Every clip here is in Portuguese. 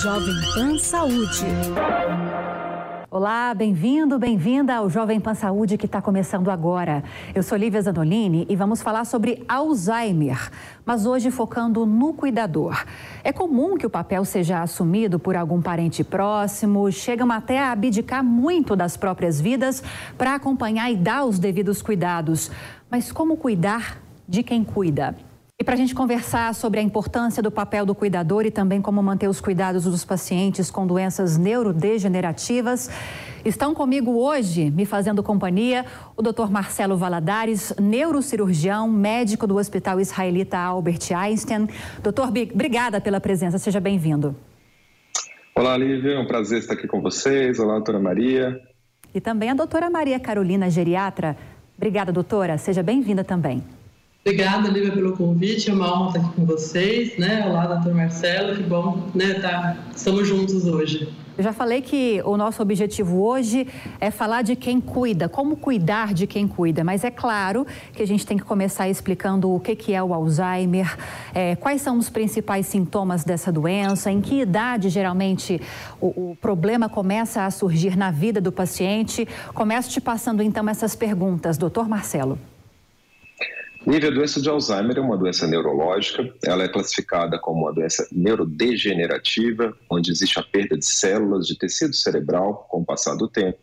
Jovem Pan Saúde. Olá, bem-vindo, bem-vinda ao Jovem Pan Saúde que está começando agora. Eu sou Lívia Zanolini e vamos falar sobre Alzheimer, mas hoje focando no cuidador. É comum que o papel seja assumido por algum parente próximo, chegam até a abdicar muito das próprias vidas para acompanhar e dar os devidos cuidados. Mas como cuidar de quem cuida? E para a gente conversar sobre a importância do papel do cuidador e também como manter os cuidados dos pacientes com doenças neurodegenerativas, estão comigo hoje, me fazendo companhia, o Dr. Marcelo Valadares, neurocirurgião, médico do Hospital Israelita Albert Einstein. Doutor, obrigada pela presença, seja bem-vindo. Olá, Lívia, é um prazer estar aqui com vocês. Olá, doutora Maria. E também a doutora Maria Carolina, geriatra. Obrigada, doutora, seja bem-vinda também. Obrigada, Lívia, pelo convite. É uma honra estar aqui com vocês, né? Olá, doutor Marcelo, que bom, né? Tá, estamos juntos hoje. Eu já falei que o nosso objetivo hoje é falar de quem cuida, como cuidar de quem cuida, mas é claro que a gente tem que começar explicando o que, que é o Alzheimer, é, quais são os principais sintomas dessa doença, em que idade geralmente o, o problema começa a surgir na vida do paciente. Começo te passando então essas perguntas, doutor Marcelo. Nível, a doença de Alzheimer é uma doença neurológica, ela é classificada como uma doença neurodegenerativa, onde existe a perda de células de tecido cerebral com o passar do tempo.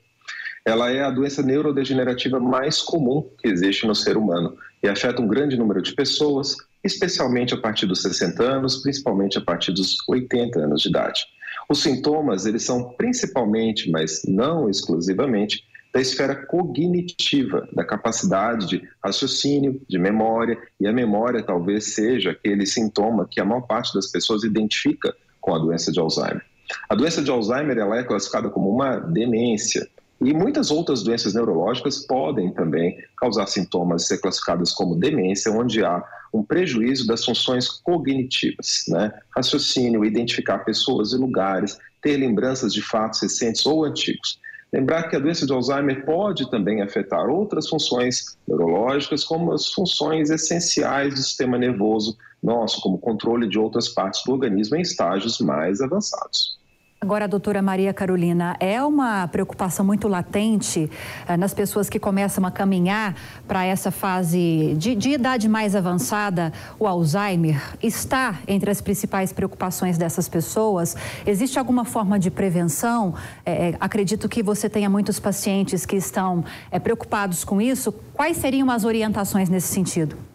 Ela é a doença neurodegenerativa mais comum que existe no ser humano e afeta um grande número de pessoas, especialmente a partir dos 60 anos, principalmente a partir dos 80 anos de idade. Os sintomas, eles são principalmente, mas não exclusivamente, da esfera cognitiva, da capacidade de raciocínio, de memória, e a memória talvez seja aquele sintoma que a maior parte das pessoas identifica com a doença de Alzheimer. A doença de Alzheimer ela é classificada como uma demência, e muitas outras doenças neurológicas podem também causar sintomas e ser classificadas como demência, onde há um prejuízo das funções cognitivas, né? Raciocínio, identificar pessoas e lugares, ter lembranças de fatos recentes ou antigos. Lembrar que a doença de Alzheimer pode também afetar outras funções neurológicas, como as funções essenciais do sistema nervoso nosso, como controle de outras partes do organismo em estágios mais avançados. Agora, doutora Maria Carolina, é uma preocupação muito latente eh, nas pessoas que começam a caminhar para essa fase de, de, idade mais avançada, o Alzheimer está entre as principais preocupações dessas pessoas. Existe alguma forma de prevenção? É, acredito que você tenha muitos pacientes que estão preocupados com isso. Quais seriam as orientações nesse sentido?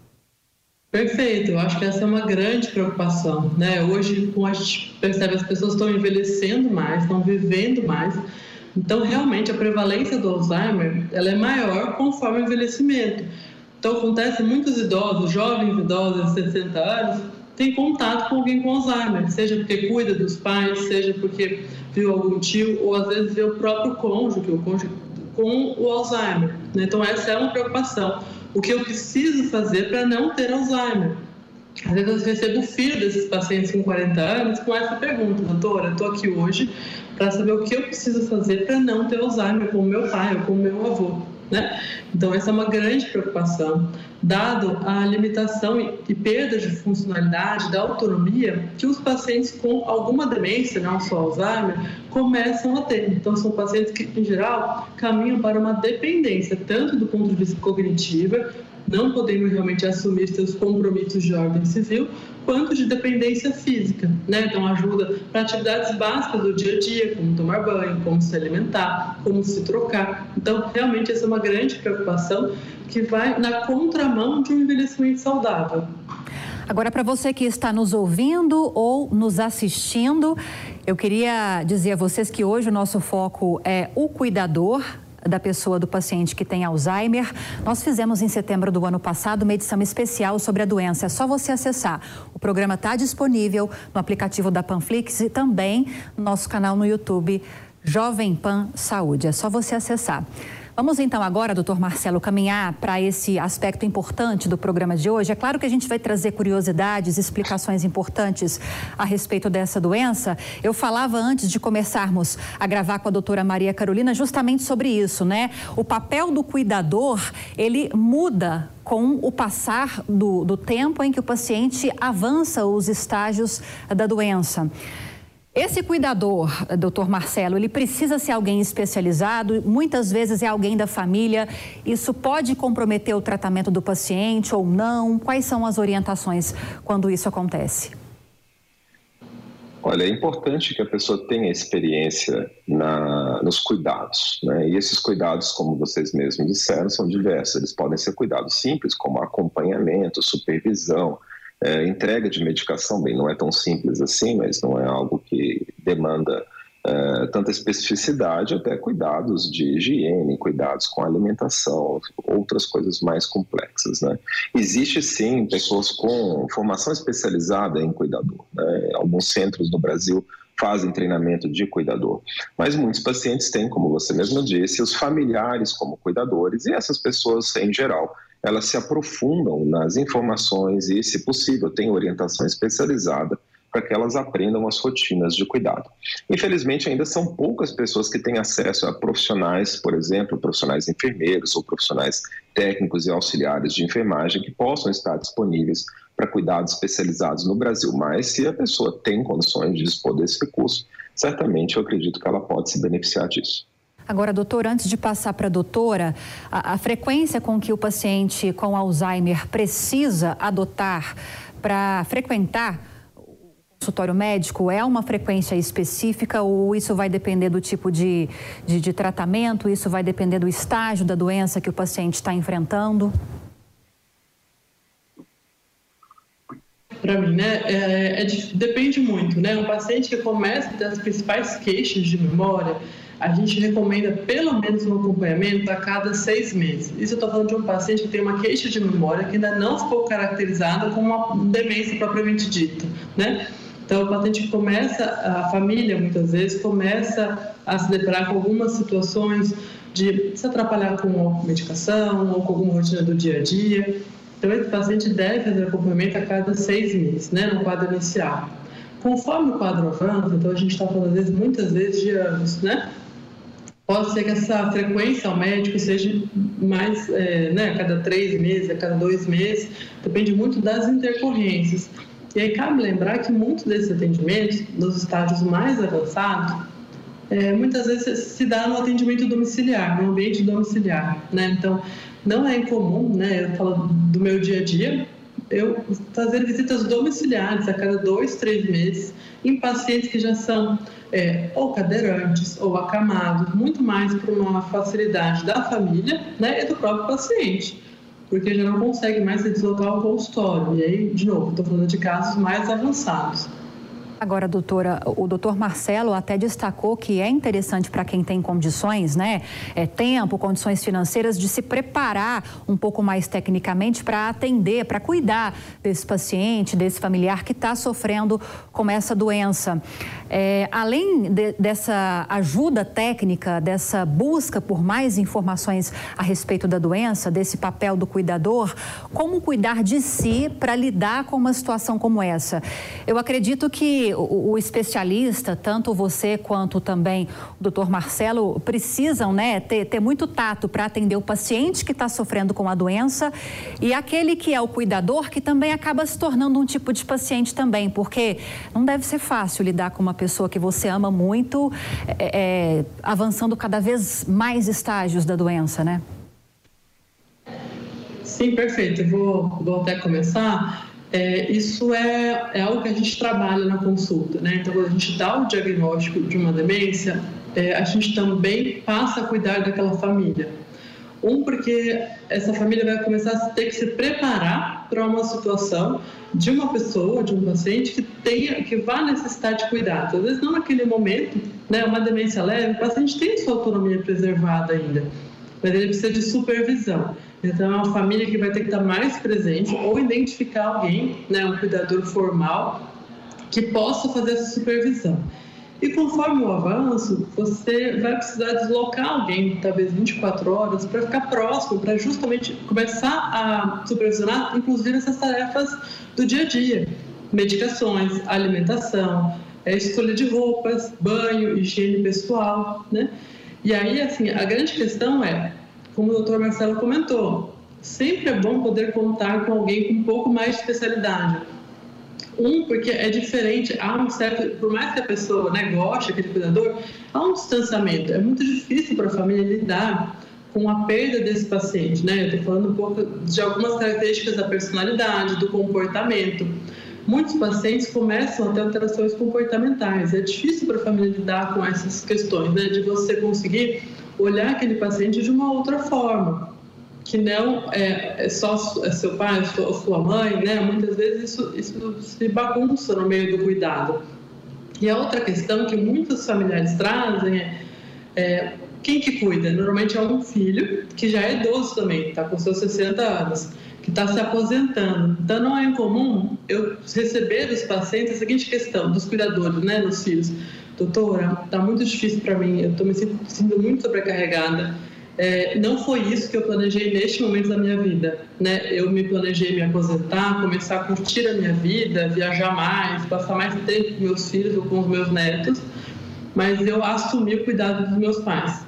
Perfeito, eu acho que essa é uma grande preocupação, né? Hoje, como a gente percebe, as pessoas estão envelhecendo mais, estão vivendo mais, então realmente a prevalência do Alzheimer ela é maior conforme o envelhecimento. Então acontece muitos idosos, jovens idosos de 60 anos, têm contato com alguém com Alzheimer, seja porque cuida dos pais, seja porque viu algum tio, ou às vezes vê o próprio cônjuge, o cônjuge com o Alzheimer. Né? Então essa é uma preocupação o que eu preciso fazer para não ter Alzheimer. Às vezes eu recebo filho desses pacientes com 40 anos com essa pergunta, doutora, estou aqui hoje para saber o que eu preciso fazer para não ter Alzheimer como meu pai ou como meu avô. Né? Então, essa é uma grande preocupação, dado a limitação e perda de funcionalidade, da autonomia que os pacientes com alguma demência, não só Alzheimer, começam a ter. Então, são pacientes que, em geral, caminham para uma dependência, tanto do ponto de vista cognitivo, não podendo realmente assumir seus compromissos de ordem civil, quanto de dependência física, né? Então ajuda para atividades básicas do dia a dia, como tomar banho, como se alimentar, como se trocar. Então, realmente essa é uma grande preocupação que vai na contramão de um envelhecimento saudável. Agora, para você que está nos ouvindo ou nos assistindo, eu queria dizer a vocês que hoje o nosso foco é o cuidador, da pessoa do paciente que tem Alzheimer. Nós fizemos em setembro do ano passado uma edição especial sobre a doença. É só você acessar. O programa está disponível no aplicativo da Panflix e também no nosso canal no YouTube Jovem Pan Saúde. É só você acessar. Vamos então agora, doutor Marcelo, caminhar para esse aspecto importante do programa de hoje. É claro que a gente vai trazer curiosidades, explicações importantes a respeito dessa doença. Eu falava antes de começarmos a gravar com a doutora Maria Carolina justamente sobre isso, né? O papel do cuidador, ele muda com o passar do, do tempo em que o paciente avança os estágios da doença. Esse cuidador, doutor Marcelo, ele precisa ser alguém especializado, muitas vezes é alguém da família. Isso pode comprometer o tratamento do paciente ou não? Quais são as orientações quando isso acontece? Olha, é importante que a pessoa tenha experiência na, nos cuidados, né? E esses cuidados, como vocês mesmos disseram, são diversos. Eles podem ser cuidados simples, como acompanhamento, supervisão, é, entrega de medicação, bem, não é tão simples assim, mas não é algo que demanda é, tanta especificidade, até cuidados de higiene, cuidados com alimentação, outras coisas mais complexas. Né? Existe sim pessoas com formação especializada em cuidador. Né? Alguns centros no Brasil fazem treinamento de cuidador. Mas muitos pacientes têm, como você mesmo disse, os familiares como cuidadores e essas pessoas, em geral, elas se aprofundam nas informações e, se possível, têm orientação especializada para que elas aprendam as rotinas de cuidado. Infelizmente, ainda são poucas pessoas que têm acesso a profissionais, por exemplo, profissionais enfermeiros ou profissionais técnicos e auxiliares de enfermagem que possam estar disponíveis para cuidados especializados no Brasil. Mas se a pessoa tem condições de dispor desse recurso, certamente eu acredito que ela pode se beneficiar disso. Agora, doutor, antes de passar para a doutora, a, frequência com que o paciente com Alzheimer precisa adotar para frequentar o consultório médico é uma frequência específica ou isso vai depender do tipo de, de, de tratamento, isso vai depender do estágio da doença que o paciente está enfrentando? Para mim, né, é, é, depende muito, né? Um paciente que começa a ter as principais queixas de memória, a gente recomenda pelo menos um acompanhamento a cada seis meses. Isso eu estou falando de um paciente que tem uma queixa de memória que ainda não ficou caracterizada como uma demência propriamente dita, né? Então, o paciente começa, a família muitas vezes começa a se deparar com algumas situações de se atrapalhar com medicação ou com alguma rotina do dia a dia. Então, esse paciente deve fazer acompanhamento a cada seis meses, né, no quadro inicial. Conforme o quadro avança, então a gente está falando, às vezes, muitas vezes de anos, né? Pode ser que essa frequência ao médico seja mais, é, né, a cada três meses, a cada dois meses, depende muito das intercorrências. E aí cabe lembrar que muitos desses atendimentos, nos estágios mais avançados, é, muitas vezes se dá no atendimento domiciliar, no ambiente domiciliar, né? Então, não é incomum, né? Eu falo do meu dia a dia, eu fazer visitas domiciliares a cada dois, três meses em pacientes que já são é, ou cadeirantes ou acamados, muito mais por uma facilidade da família né, e do próprio paciente, porque já não consegue mais se deslocar ao consultório. E aí, de novo, estou falando de casos mais avançados. Agora, doutora, o doutor Marcelo até destacou que é interessante para quem tem condições, né? É, tempo, condições financeiras, de se preparar um pouco mais tecnicamente para atender, para cuidar desse paciente, desse familiar que está sofrendo com essa doença. É, além de, dessa ajuda técnica, dessa busca por mais informações a respeito da doença, desse papel do cuidador, como cuidar de si para lidar com uma situação como essa? Eu acredito que o, o, especialista, tanto você quanto também o doutor Marcelo, precisam né, ter, ter muito tato para atender o paciente que está sofrendo com a doença e aquele que é o cuidador, que também acaba se tornando um tipo de paciente também, porque não deve ser fácil lidar com uma pessoa que você ama muito, é, é, avançando cada vez mais estágios da doença, né? Sim, perfeito. vou, vou até começar. É, isso é, é algo que a gente trabalha na consulta, né? Então, quando a gente dá o diagnóstico de uma demência, é, a gente também passa a cuidar daquela família. Um, porque essa família vai começar a ter que se preparar para uma situação de uma pessoa, de um paciente que tenha, que vá necessitar de cuidado. Às vezes não naquele momento, né? Uma demência leve, o paciente tem sua autonomia preservada ainda, mas ele precisa de supervisão. Então, é uma família que vai ter que estar mais presente ou identificar alguém, né, um cuidador formal, que possa fazer essa supervisão. E conforme o avanço, você vai precisar deslocar alguém, talvez 24 horas, para ficar próximo, para justamente começar a supervisionar, inclusive, essas tarefas do dia a dia: medicações, alimentação, é, escolha de roupas, banho, higiene pessoal, né? E aí, assim, a grande questão é, como o doutor Marcelo comentou, sempre é bom poder contar com alguém com um pouco mais de especialidade um, porque é diferente, há um certo, por mais que a pessoa né, goste, aquele cuidador, há um distanciamento. É muito difícil para a família lidar com a perda desse paciente, né? Eu estou falando um pouco de algumas características da personalidade, do comportamento. Muitos pacientes começam a ter alterações comportamentais. É difícil para a família lidar com essas questões, né? De você conseguir olhar aquele paciente de uma outra forma que não é, é só é seu pai, sua, sua mãe, né? Muitas vezes isso, isso se bagunça no meio do cuidado. E a outra questão que muitos familiares trazem é, é quem que cuida? Normalmente é um filho que já é idoso também, está com seus 60 anos, que está se aposentando. Então não é incomum eu receber dos pacientes a seguinte questão, dos cuidadores, né, dos filhos. Doutora, está muito difícil para mim, eu estou me sentindo muito sobrecarregada é, não foi isso que eu planejei neste momento da minha vida. Né? Eu me planejei me aposentar, começar a curtir a minha vida, viajar mais, passar mais tempo com meus filhos ou com os meus netos, mas eu assumi o cuidado dos meus pais.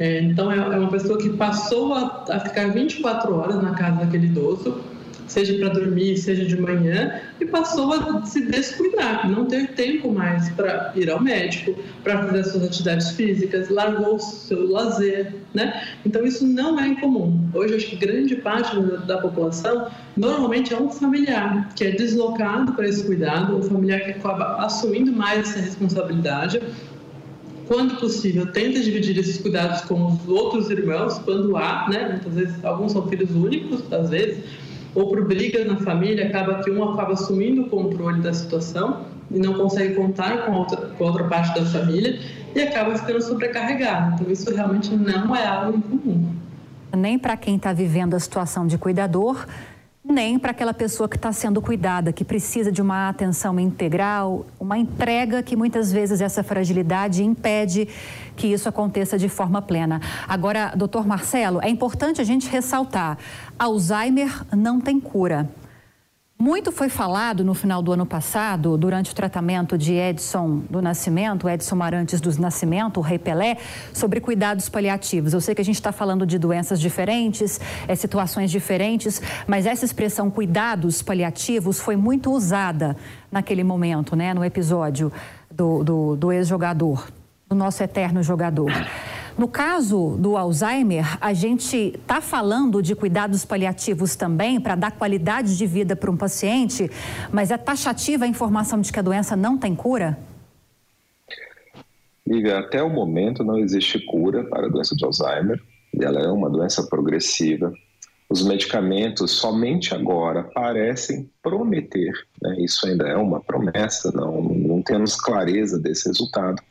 É, então, é, é uma pessoa que passou a, a ficar 24 horas na casa daquele idoso, seja para dormir, seja de manhã, e passou a se descuidar, não ter tempo mais para ir ao médico, para fazer as suas atividades físicas, largou o seu lazer, né? Então isso não é incomum. Hoje acho que grande parte da população normalmente é um familiar que é deslocado para esse cuidado, um familiar que acaba assumindo mais essa responsabilidade quando possível, tenta dividir esses cuidados com os outros irmãos, quando há, né? Muitas vezes, alguns são filhos únicos, às vezes, ou por brigas na família, acaba que um acaba assumindo o controle da situação e não consegue contar com a outra, com outra parte da família e acaba ficando sobrecarregado. Então, isso realmente não é algo incomum. Nem para quem está vivendo a situação de cuidador, nem para aquela pessoa que está sendo cuidada, que precisa de uma atenção integral, uma entrega que muitas vezes essa fragilidade impede que isso aconteça de forma plena. Agora, doutor Marcelo, é importante a gente ressaltar: Alzheimer não tem cura. Muito foi falado no final do ano passado, durante o tratamento de Edson do Nascimento, Edson Marantes do Nascimento, o Rei Pelé, sobre cuidados paliativos. Eu sei que a gente está falando de doenças diferentes, é, situações diferentes, mas essa expressão cuidados paliativos foi muito usada naquele momento, né, no episódio do, do, do ex-jogador, do nosso eterno jogador. No caso do Alzheimer, a gente está falando de cuidados paliativos também para dar qualidade de vida para um paciente, mas é taxativa a informação de que a doença não tem cura? Lívia, até o momento não existe cura para a doença de Alzheimer. Ela é uma doença progressiva. Os medicamentos somente agora parecem prometer, né? isso ainda é uma promessa, não, não temos clareza desse resultado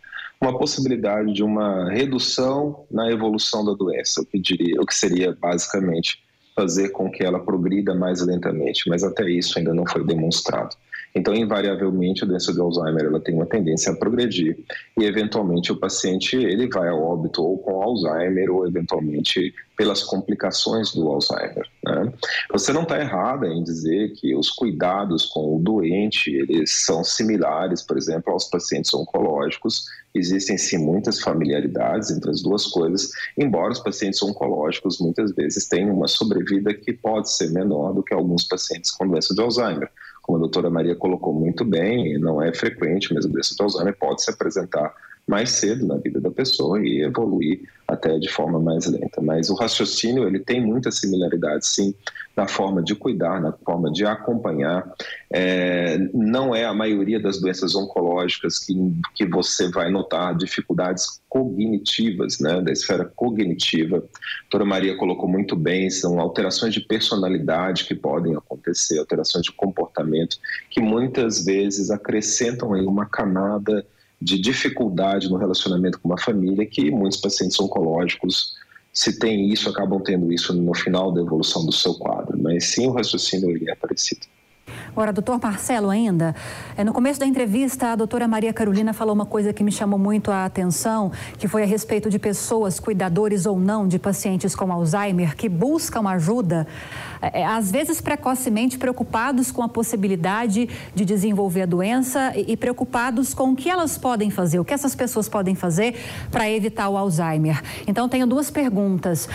uma possibilidade de uma redução na evolução da doença, o que, diria, o que seria basicamente fazer com que ela progrida mais lentamente, mas até isso ainda não foi demonstrado. Então, invariavelmente, a doença de Alzheimer ela tem uma tendência a progredir e, eventualmente, o paciente ele vai ao óbito ou com Alzheimer ou, eventualmente, pelas complicações do Alzheimer. Né? Você não está errada em dizer que os cuidados com o doente eles são similares, por exemplo, aos pacientes oncológicos. Existem sim muitas familiaridades entre as duas coisas, embora os pacientes oncológicos muitas vezes tenham uma sobrevida que pode ser menor do que alguns pacientes com doença de Alzheimer como a doutora Maria colocou muito bem, não é frequente, mas a doença de Alzheimer pode se apresentar mais cedo na vida da pessoa e evoluir até de forma mais lenta. Mas o raciocínio ele tem muita similaridade, sim, na forma de cuidar, na forma de acompanhar. É, não é a maioria das doenças oncológicas que, que você vai notar dificuldades cognitivas, né, da esfera cognitiva. A doutora Maria colocou muito bem, são alterações de personalidade que podem acontecer, alterações de comportamento, que muitas vezes acrescentam aí uma camada de dificuldade no relacionamento com uma família que muitos pacientes oncológicos se tem isso, acabam tendo isso no final da evolução do seu quadro. Mas sim, o raciocínio é parecido. Agora, doutor Marcelo, ainda, é, no começo da entrevista, a doutora Maria Carolina falou uma coisa que me chamou muito a atenção, que foi a respeito de pessoas, cuidadores ou não, de pacientes com Alzheimer, que buscam ajuda, é, às vezes precocemente preocupados com a possibilidade de desenvolver a doença e preocupados com o que elas podem fazer, o que essas pessoas podem fazer para evitar o Alzheimer. Então, tenho duas perguntas.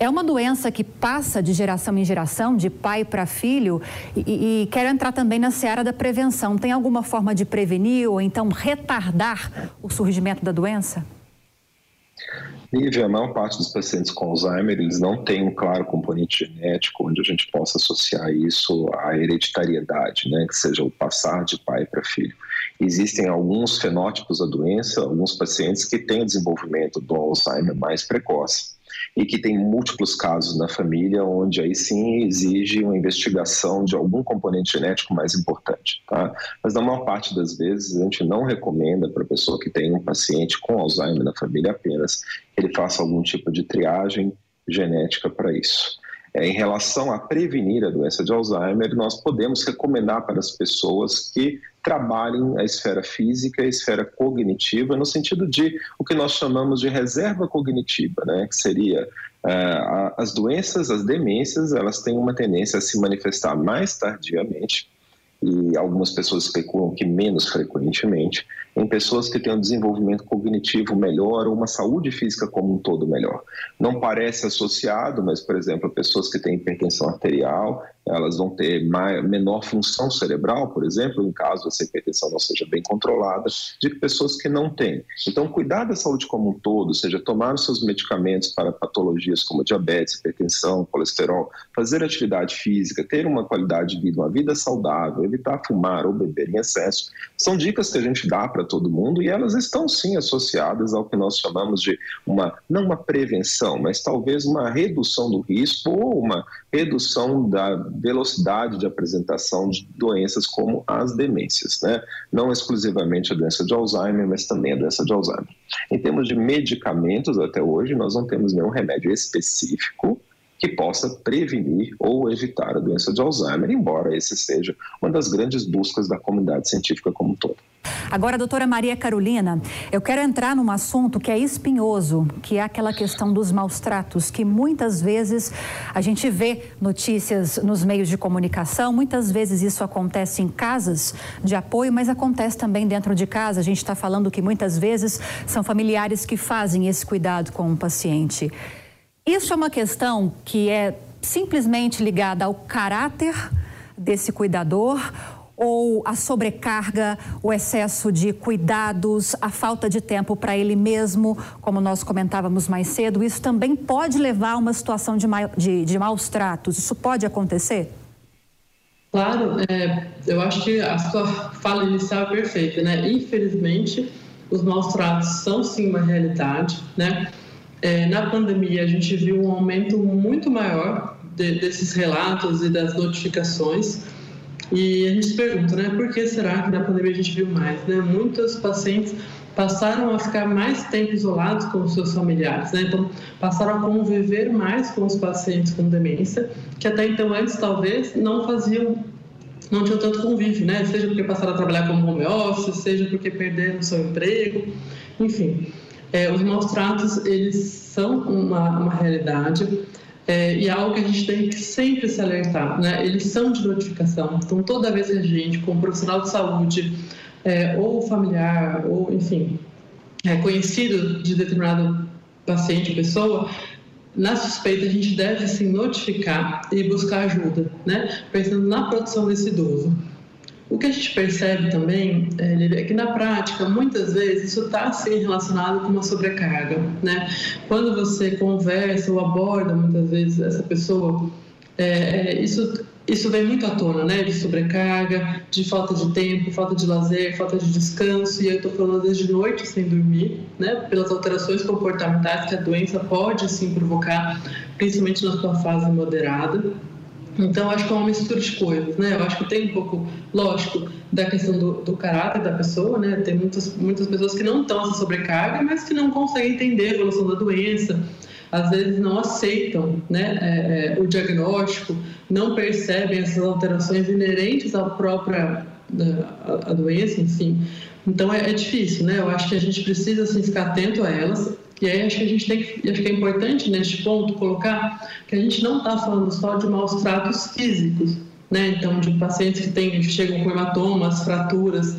É uma doença que passa de geração em geração, de pai para filho, e, e quero entrar também na seara da prevenção. Tem alguma forma de prevenir ou então retardar o surgimento da doença? Lívia, a maior parte dos pacientes com Alzheimer, eles não têm um claro componente genético onde a gente possa associar isso à hereditariedade, né, que seja o passar de pai para filho. Existem alguns fenótipos da doença, alguns pacientes que têm desenvolvimento do Alzheimer mais precoce e que tem múltiplos casos na família, onde aí sim exige uma investigação de algum componente genético mais importante. Tá? Mas na maior parte das vezes a gente não recomenda para a pessoa que tem um paciente com Alzheimer na família apenas que ele faça algum tipo de triagem genética para isso. É, em relação a prevenir a doença de Alzheimer, nós podemos recomendar para as pessoas que trabalhem a esfera física a esfera cognitiva, no sentido de o que nós chamamos de reserva cognitiva, né? que seria uh, as doenças, as demências, elas têm uma tendência a se manifestar mais tardiamente, e algumas pessoas especulam que menos frequentemente, em pessoas que têm um desenvolvimento cognitivo melhor ou uma saúde física como um todo melhor. Não parece associado, mas, por exemplo, pessoas que têm hipertensão arterial, elas vão ter maior, menor função cerebral, por exemplo, em caso essa hipertensão não seja bem controlada, de pessoas que não têm. Então, cuidar da saúde como um todo, seja tomar os seus medicamentos para patologias como diabetes, hipertensão, colesterol, fazer atividade física, ter uma qualidade de vida, uma vida saudável, evitar fumar ou beber em excesso, são dicas que a gente dá para todo mundo e elas estão sim associadas ao que nós chamamos de uma, não uma prevenção, mas talvez uma redução do risco ou uma redução da velocidade de apresentação de doenças como as demências, né? Não exclusivamente a doença de Alzheimer, mas também a doença de Alzheimer. Em termos de medicamentos, até hoje, nós não temos nenhum remédio específico que possa prevenir ou evitar a doença de Alzheimer, embora esse seja uma das grandes buscas da comunidade científica como um todo. Agora, doutora Maria Carolina, eu quero entrar num assunto que é espinhoso, que é aquela questão dos maus tratos, que muitas vezes a gente vê notícias nos meios de comunicação, muitas vezes isso acontece em casas de apoio, mas acontece também dentro de casa. A gente está falando que muitas vezes são familiares que fazem esse cuidado com o paciente. Isso é uma questão que é simplesmente ligada ao caráter desse cuidador ou a sobrecarga, o excesso de cuidados, a falta de tempo para ele mesmo, como nós comentávamos mais cedo, isso também pode levar a uma situação de, de, de maus tratos. Isso pode acontecer? Claro, é, eu acho que a sua fala inicial é perfeita, né? Infelizmente, os maus tratos são sim uma realidade, né? É, na pandemia, a gente viu um aumento muito maior de, desses relatos e das notificações. E a gente se pergunta, né, por que será que na pandemia a gente viu mais? Né? Muitos pacientes passaram a ficar mais tempo isolados com os seus familiares, né? Então, passaram a conviver mais com os pacientes com demência, que até então antes talvez não faziam não tinham tanto convívio, né? Seja porque passaram a trabalhar como home office, seja porque perderam seu emprego, enfim. É, os maus tratos, eles são uma, uma realidade é, e é algo que a gente tem que sempre se alertar, né? Eles são de notificação. Então, toda vez que a gente, como profissional de saúde, é, ou familiar, ou, enfim, é conhecido de determinado paciente, pessoa, na suspeita, a gente deve sim notificar e buscar ajuda, né? Pensando na proteção desse idoso. O que a gente percebe também é que na prática, muitas vezes, isso está assim relacionado com uma sobrecarga, né? Quando você conversa ou aborda muitas vezes essa pessoa, é, isso isso vem muito à tona, né? De sobrecarga, de falta de tempo, falta de lazer, falta de descanso. E eu estou falando desde noite sem dormir, né? Pelas alterações comportamentais que a doença pode sim provocar, principalmente na sua fase moderada. Então, acho que é uma mistura de coisas, né? Eu acho que tem um pouco, lógico, da questão do, do caráter da pessoa, né? Tem muitas, muitas pessoas que não estão essa sobrecarga, mas que não conseguem entender a evolução da doença. às vezes não aceitam né, é, é, o diagnóstico, não percebem essas alterações inerentes à própria a, a doença, enfim. Então é, é, difícil, né? Eu acho que a gente precisa assim, ficar atento a elas. E aí acho que a gente tem que, acho que é importante neste ponto colocar que a gente não está falando só de maus tratos físicos, né? Então de pacientes que, tem, que chegam com hematomas, fraturas,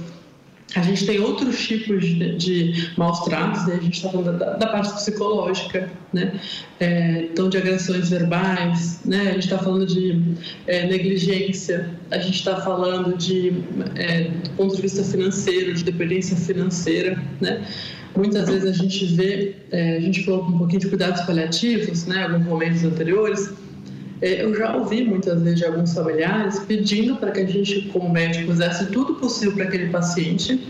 a gente tem outros tipos de, de maus tratos, né? a gente está falando da, da, parte psicológica, né? É, então, de agressões verbais, né? a gente está falando de é, negligência, a gente está falando de, é, do ponto de vista financeiro, de dependência financeira, né? Muitas vezes a gente vê, é, a gente falou um pouquinho de cuidados paliativos, né? Alguns momentos anteriores, é, eu já ouvi muitas vezes de alguns familiares pedindo para que a gente, como médico, fizesse tudo possível para aquele paciente.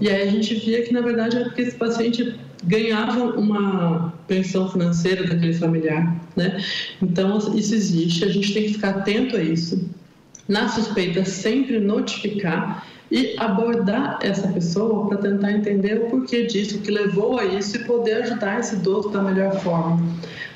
E aí a gente via que, na verdade, é porque esse paciente ganhava uma pensão financeira daquele familiar, né? Então, isso existe, a gente tem que ficar atento a isso. Na suspeita, sempre notificar e abordar essa pessoa para tentar entender o porquê disso, o que levou a isso e poder ajudar esse idoso da melhor forma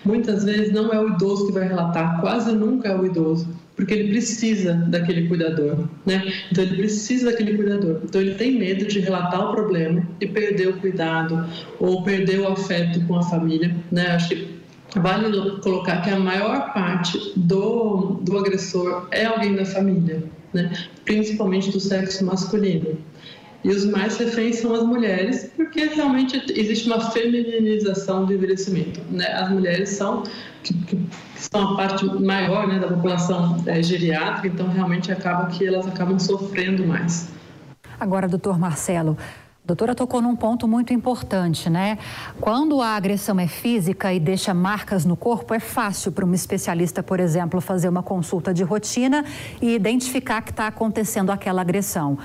muitas vezes não é o idoso que vai relatar, quase nunca é o idoso, porque ele precisa daquele cuidador, né? Então ele precisa daquele cuidador. Então ele tem medo de relatar o problema e perder o cuidado ou perder o afeto com a família, né? Acho que vale colocar que a maior parte do, do agressor é alguém da família, né? Principalmente do sexo masculino. E os mais reféns são as mulheres, porque realmente existe uma femininização do envelhecimento. Né? As mulheres são, que, que são a parte maior né, da população é, geriátrica, então realmente acaba que elas acabam sofrendo mais. Agora, doutor Marcelo, doutora tocou num ponto muito importante, né? Quando a agressão é física e deixa marcas no corpo, é fácil para um especialista, por exemplo, fazer uma consulta de rotina e identificar que está acontecendo aquela agressão.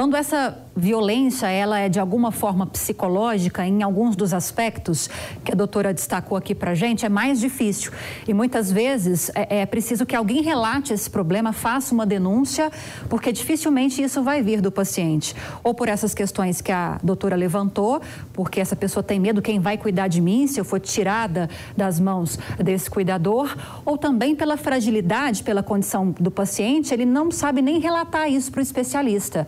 Quando essa violência ela é de alguma forma psicológica, em alguns dos aspectos que a doutora destacou aqui para gente, é mais difícil. E muitas vezes é, é, preciso que alguém relate esse problema, faça uma denúncia, porque dificilmente isso vai vir do paciente. Ou por essas questões que a doutora levantou, porque essa pessoa tem medo, quem vai cuidar de mim se eu for tirada das mãos desse cuidador, ou também pela fragilidade, pela condição do paciente, ele não sabe nem relatar isso para o especialista.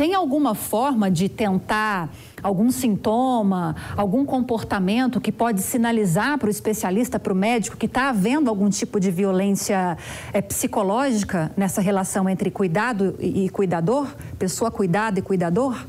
Tem alguma forma de tentar algum sintoma, algum comportamento que pode sinalizar para o especialista, para o médico, que está havendo algum tipo de violência é, psicológica nessa relação entre cuidado e, e cuidador? Pessoa cuidada e cuidador?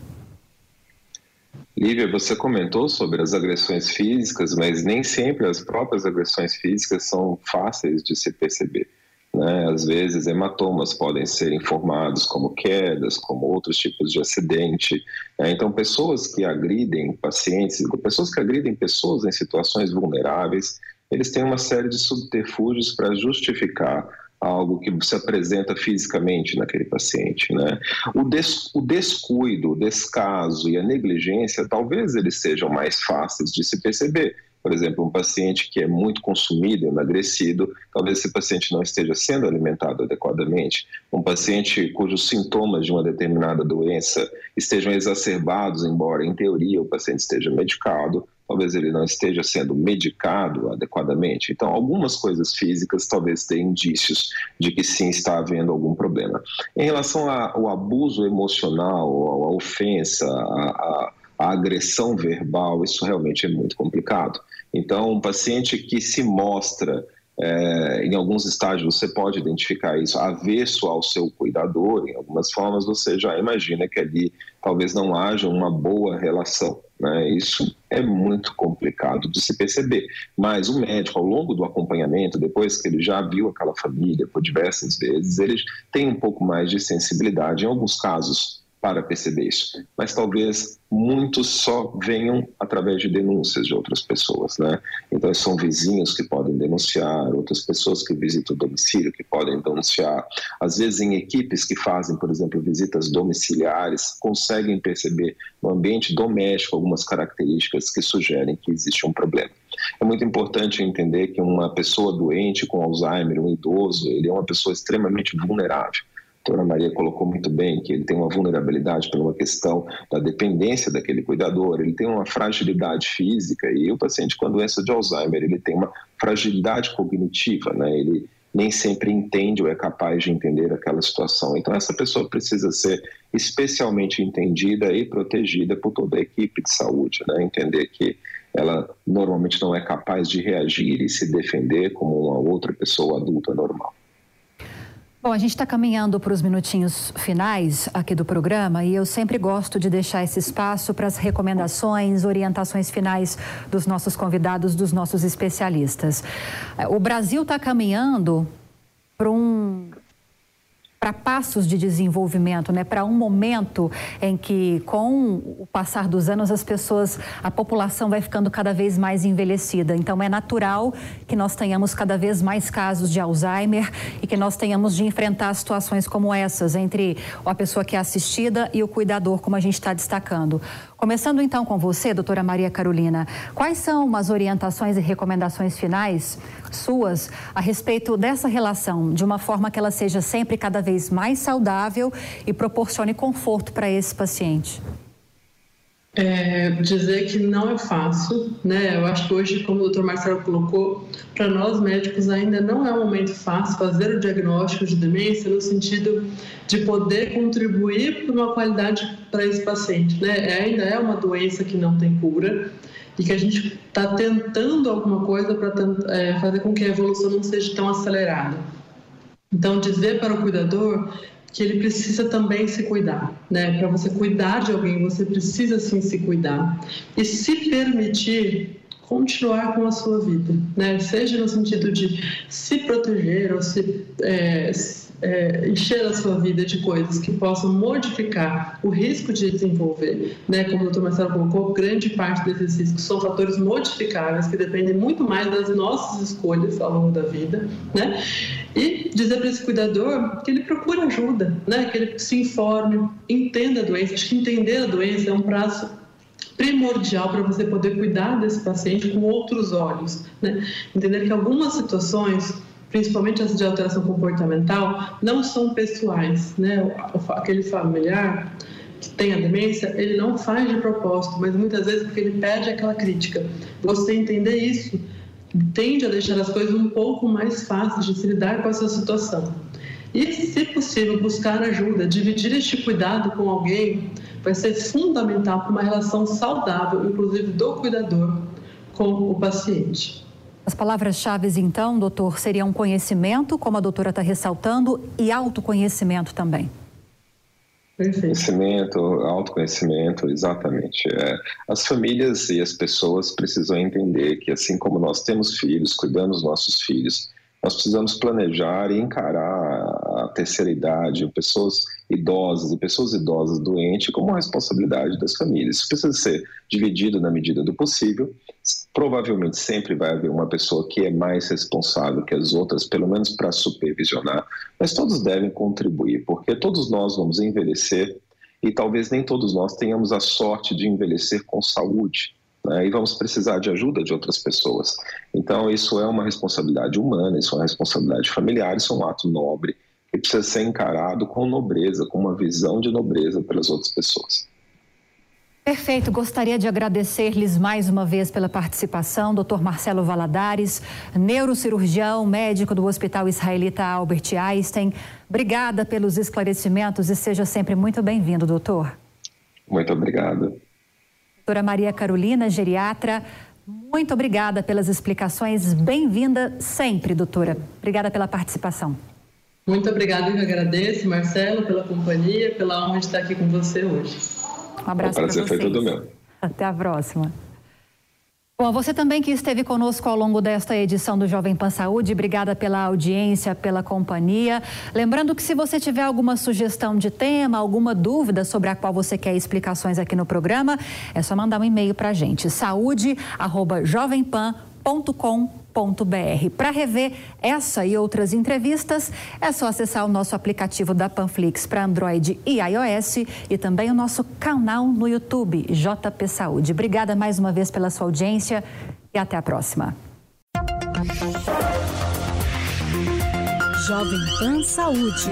Lívia, você comentou sobre as agressões físicas, mas nem sempre as próprias agressões físicas são fáceis de se perceber. Né? Às vezes, hematomas podem ser informados como quedas, como outros tipos de acidente. Né? Então, pessoas que agridem pacientes, pessoas que agridem pessoas em situações vulneráveis, eles têm uma série de subterfúgios para justificar algo que se apresenta fisicamente naquele paciente, né? O, des, o descuido, o descaso e a negligência, talvez eles sejam mais fáceis de se perceber, por exemplo, um paciente que é muito consumido, emagrecido, talvez esse paciente não esteja sendo alimentado adequadamente. Um paciente cujos sintomas de uma determinada doença estejam exacerbados, embora em teoria o paciente esteja medicado, talvez ele não esteja sendo medicado adequadamente. Então, algumas coisas físicas talvez tenham indícios de que sim está havendo algum problema. Em relação ao abuso emocional, a ofensa, a, a a agressão verbal, isso realmente é muito complicado. Então, um paciente que se mostra é, em alguns estágios você pode identificar isso avesso ao seu cuidador, em algumas formas você já imagina que ali talvez não haja uma boa relação. Né? Isso é muito complicado de se perceber. Mas o médico, ao longo do acompanhamento, depois que ele já viu aquela família por diversas vezes, ele tem um pouco mais de sensibilidade. Em alguns casos, para perceber isso. Mas talvez muitos só venham através de denúncias de outras pessoas, né? Então são vizinhos que podem denunciar, outras pessoas que visitam o domicílio que podem denunciar. Às vezes em equipes que fazem, por exemplo, visitas domiciliares, conseguem perceber no ambiente doméstico algumas características que sugerem que existe um problema. É muito importante entender que uma pessoa doente com Alzheimer, um idoso, ele é uma pessoa extremamente vulnerável doutora Maria colocou muito bem que ele tem uma vulnerabilidade por uma questão da dependência daquele cuidador, ele tem uma fragilidade física e o paciente com a doença de Alzheimer, ele tem uma fragilidade cognitiva, né? Ele nem sempre entende ou é capaz de entender aquela situação. Então essa pessoa precisa ser especialmente entendida e protegida por toda a equipe de saúde, né? Entender que ela normalmente não é capaz de reagir e se defender como uma outra pessoa adulta normal. Bom, a gente está caminhando para os minutinhos finais aqui do programa e eu sempre gosto de deixar esse espaço para as recomendações, orientações finais dos nossos convidados, dos nossos especialistas. O Brasil está caminhando para um para passos de desenvolvimento, né? para um momento em que, com o passar dos anos, as pessoas, a população vai ficando cada vez mais envelhecida. Então, é natural que nós tenhamos cada vez mais casos de Alzheimer e que nós tenhamos de enfrentar situações como essas, entre a pessoa que é assistida e o cuidador, como a gente está destacando. Começando então com você, doutora Maria Carolina, quais são as orientações e recomendações finais suas a respeito dessa relação, de uma forma que ela seja sempre cada vez mais saudável e proporcione conforto para esse paciente? É, dizer que não é fácil, né? Eu acho que hoje, como o doutor Marcelo colocou, para nós médicos ainda não é um momento fácil fazer o diagnóstico de demência no sentido de poder contribuir para uma qualidade para esse paciente, né? É, ainda é uma doença que não tem cura e que a gente está tentando alguma coisa para é, fazer com que a evolução não seja tão acelerada. Então, dizer para o cuidador que ele precisa também se cuidar, né? Para você cuidar de alguém, você precisa sim se cuidar e se permitir continuar com a sua vida, né? Seja no sentido de se proteger ou se é, é, encher a sua vida de coisas que possam modificar o risco de desenvolver, né? Como o doutor Marcelo colocou, grande parte desses riscos são fatores modificáveis que dependem muito mais das nossas escolhas ao longo da vida, né? E dizer para esse cuidador que ele procure ajuda, né? Que ele se informe, entenda a doença. Acho que entender a doença é um prazo primordial para você poder cuidar desse paciente com outros olhos, né? Entender que algumas situações principalmente as de alteração comportamental, não são pessoais, né? Aquele familiar que tem a demência, ele não faz de propósito, mas muitas vezes porque ele pede aquela crítica. Você entender isso tende a deixar as coisas um pouco mais fáceis de se lidar com essa situação. E, se possível, buscar ajuda, dividir este cuidado com alguém vai ser fundamental para uma relação saudável, inclusive do cuidador com o paciente. As palavras-chave, então, doutor, seriam conhecimento, como a doutora está ressaltando, e autoconhecimento também. Conhecimento, autoconhecimento, exatamente. É, as famílias e as pessoas precisam entender que, assim como nós temos filhos, cuidamos dos nossos filhos, nós precisamos planejar e encarar a terceira idade, pessoas idosas e pessoas idosas doentes como responsabilidade das famílias. Isso precisa ser dividido na medida do possível. Provavelmente sempre vai haver uma pessoa que é mais responsável que as outras, pelo menos para supervisionar, mas todos devem contribuir, porque todos nós vamos envelhecer e talvez nem todos nós tenhamos a sorte de envelhecer com saúde né, e vamos precisar de ajuda de outras pessoas. Então, isso é uma responsabilidade humana, isso é uma responsabilidade familiar, isso é um ato nobre que precisa ser encarado com nobreza, com uma visão de nobreza pelas outras pessoas. Perfeito, gostaria de agradecer-lhes mais uma vez pela participação, Dr. Marcelo Valadares, neurocirurgião, médico do Hospital Israelita Albert Einstein. Obrigada pelos esclarecimentos e seja sempre muito bem-vindo, doutor. Muito obrigado. Doutora Maria Carolina, geriatra, muito obrigada pelas explicações. Bem-vinda sempre, doutora. Obrigada pela participação. Muito obrigada, eu agradeço, Marcelo, pela companhia, pela honra de estar aqui com você hoje. Um abraço para vocês. foi todo meu. Até a próxima. Bom, você também que esteve conosco ao longo desta edição do Jovem Pan Saúde, obrigada pela audiência, pela companhia. Lembrando que se você tiver alguma sugestão de tema, alguma dúvida sobre a qual você quer explicações aqui no programa, é só mandar um e-mail para a gente, saúde@jovempan.com para rever essa e outras entrevistas, é só acessar o nosso aplicativo da Panflix para Android e iOS e também o nosso canal no YouTube, JP Saúde. Obrigada mais uma vez pela sua audiência e até a próxima. Jovem Pan Saúde.